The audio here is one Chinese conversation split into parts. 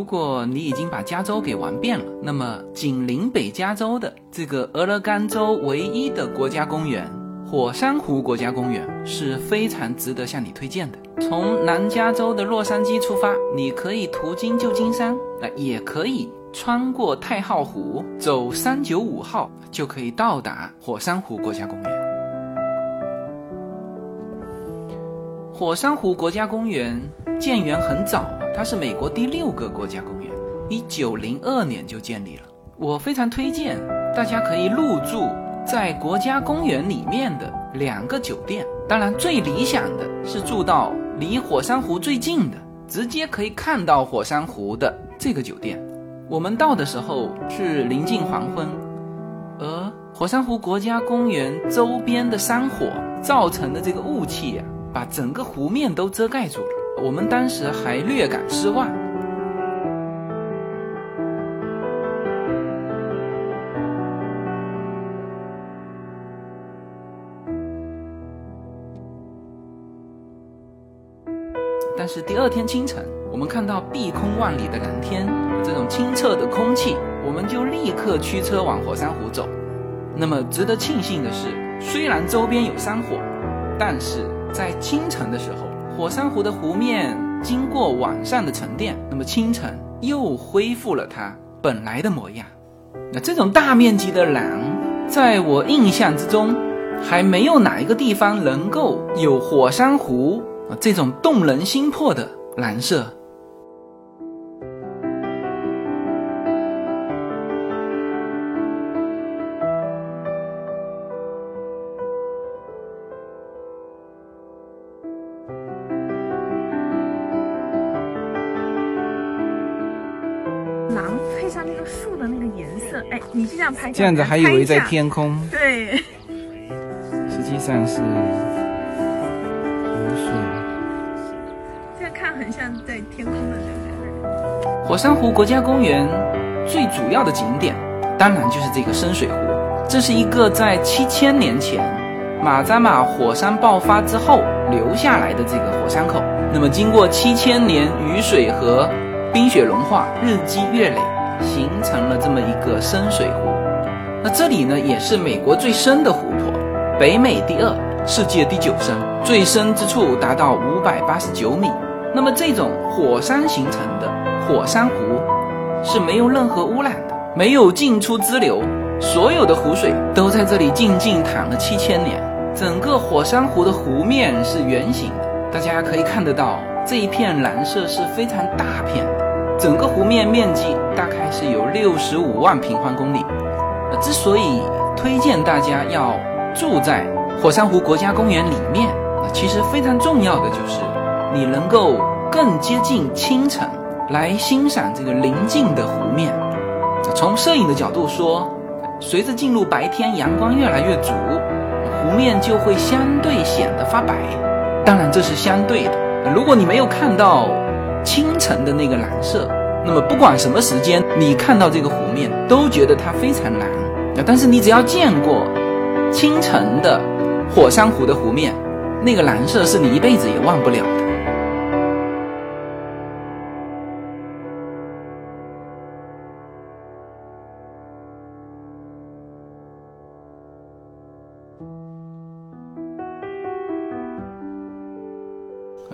如果你已经把加州给玩遍了，那么紧邻北加州的这个俄勒冈州唯一的国家公园——火山湖国家公园，是非常值得向你推荐的。从南加州的洛杉矶出发，你可以途经旧金山，那也可以穿过太浩湖，走三九五号就可以到达火山湖国家公园。火山湖国家公园建园很早，它是美国第六个国家公园，一九零二年就建立了。我非常推荐大家可以入住在国家公园里面的两个酒店，当然最理想的是住到离火山湖最近的，直接可以看到火山湖的这个酒店。我们到的时候是临近黄昏，而火山湖国家公园周边的山火造成的这个雾气呀。把整个湖面都遮盖住了，我们当时还略感失望。但是第二天清晨，我们看到碧空万里的蓝天，这种清澈的空气，我们就立刻驱车往火山湖走。那么值得庆幸的是，虽然周边有山火，但是。在清晨的时候，火山湖的湖面经过晚上的沉淀，那么清晨又恢复了它本来的模样。那这种大面积的蓝，在我印象之中，还没有哪一个地方能够有火山湖啊这种动人心魄的蓝色。你就这样拍，这样子还以为在天空。对，实际上是湖水。这样看很像在天空的对不对？火山湖国家公园最主要的景点，当然就是这个深水湖。这是一个在七千年前马扎马火山爆发之后留下来的这个火山口。那么经过七千年雨水和冰雪融化，日积月累。形成了这么一个深水湖，那这里呢也是美国最深的湖泊，北美第二，世界第九深，最深之处达到五百八十九米。那么这种火山形成的火山湖是没有任何污染的，没有进出支流，所有的湖水都在这里静静躺了七千年。整个火山湖的湖面是圆形的，大家可以看得到这一片蓝色是非常大片。整个湖面面积大概是有六十五万平方公里。之所以推荐大家要住在火山湖国家公园里面，那其实非常重要的就是你能够更接近清晨来欣赏这个宁静的湖面。从摄影的角度说，随着进入白天，阳光越来越足，湖面就会相对显得发白。当然这是相对的，如果你没有看到。清晨的那个蓝色，那么不管什么时间，你看到这个湖面都觉得它非常蓝。但是你只要见过清晨的火山湖的湖面，那个蓝色是你一辈子也忘不了的。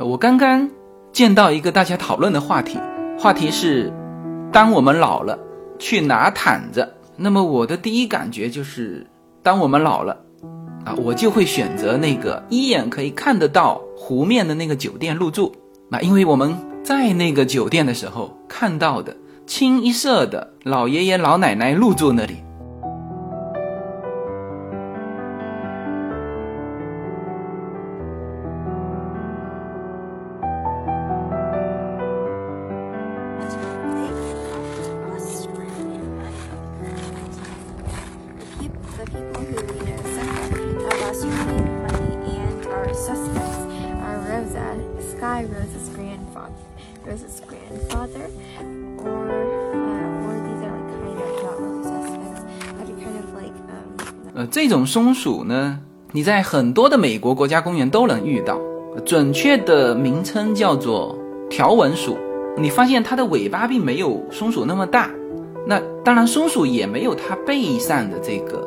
我刚刚。见到一个大家讨论的话题，话题是，当我们老了，去哪躺着？那么我的第一感觉就是，当我们老了，啊，我就会选择那个一眼可以看得到湖面的那个酒店入住。那因为我们在那个酒店的时候看到的，清一色的老爷爷老奶奶入住那里。The people who lead it somewhere. Lost your name, money, and our suspects are Rosa, Sky Rosa's grandfather, Rosa's grandfather, or or these are like kind of not really suspects, but kind of like um. 呃，这种松鼠呢？你在很多的美国国家公园都能遇到，准确的名称叫做条纹鼠。你发现它的尾巴并没有松鼠那么大，那当然松鼠也没有它背上的这个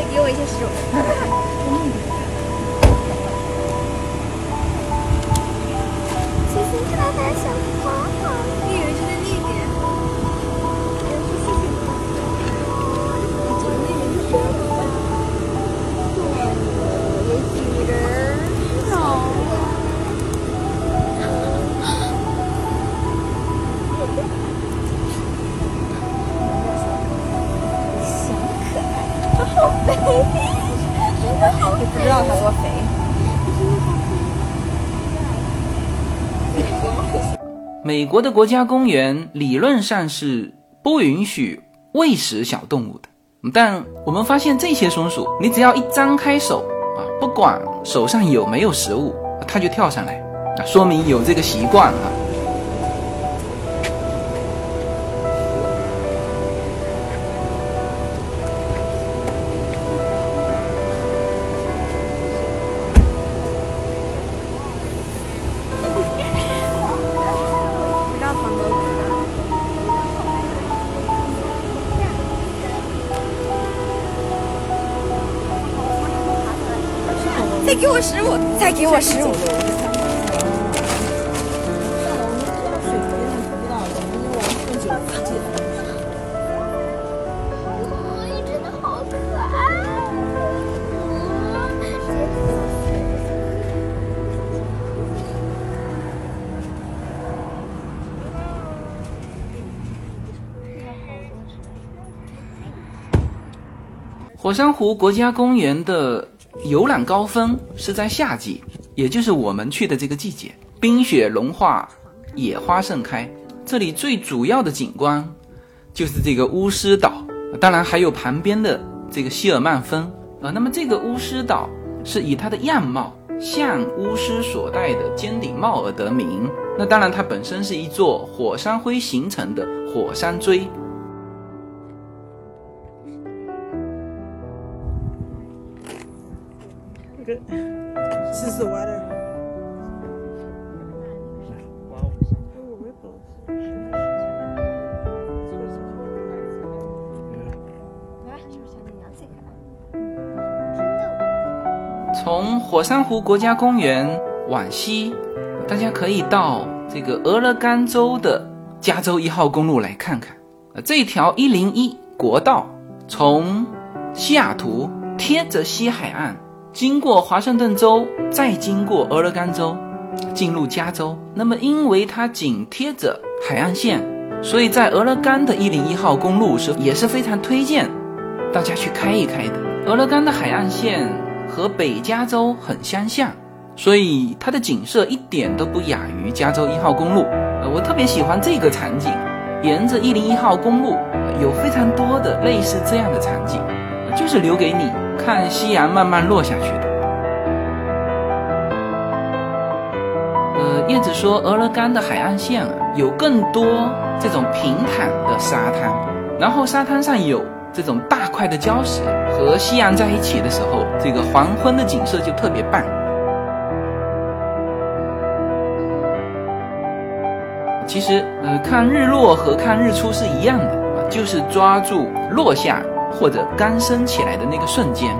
给我一些食物。其实它还小美国的国家公园理论上是不允许喂食小动物的，但我们发现这些松鼠，你只要一张开手啊，不管手上有没有食物，它就跳上来，啊，说明有这个习惯啊。给我十五，再给我食物。真的好可爱。火山湖国家公园的游览高峰是在夏季，也就是我们去的这个季节，冰雪融化，野花盛开。这里最主要的景观就是这个巫师岛，当然还有旁边的这个希尔曼峰啊。那么这个巫师岛是以它的样貌像巫师所戴的尖顶帽而得名。那当然，它本身是一座火山灰形成的火山锥。Is the water. Oh, ripples. 从火山湖国家公园往西，大家可以到这个俄勒冈州的加州一号公路来看看。呃，这条一零一国道从西雅图贴着西海岸，经过华盛顿州，再经过俄勒冈州，进入加州。那么，因为它紧贴着海岸线，所以在俄勒冈的一零一号公路是也是非常推荐大家去开一开的。俄勒冈的海岸线。和北加州很相像，所以它的景色一点都不亚于加州一号公路。呃，我特别喜欢这个场景，沿着一零一号公路有非常多的类似这样的场景，就是留给你看夕阳慢慢落下去的。呃，叶子说俄勒冈的海岸线啊，有更多这种平坦的沙滩，然后沙滩上有。这种大块的礁石和夕阳在一起的时候，这个黄昏的景色就特别棒。其实，呃，看日落和看日出是一样的，就是抓住落下或者刚升起来的那个瞬间。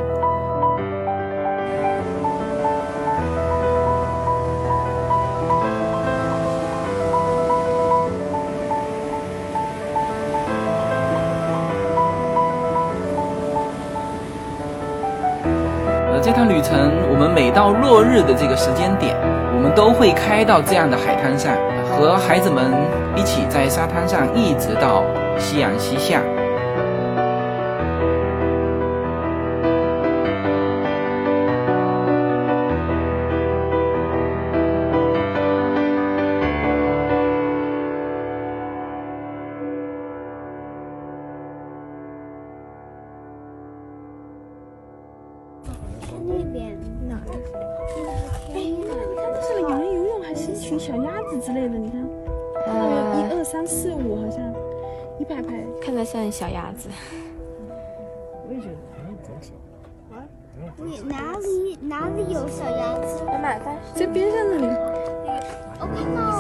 这趟旅程，我们每到落日的这个时间点，我们都会开到这样的海滩上，和孩子们一起在沙滩上，一直到夕阳西下。我好像一排排看着像小鸭子。我也觉得好像左你哪里哪里有小鸭子？在哪在在边上那里。我看到了。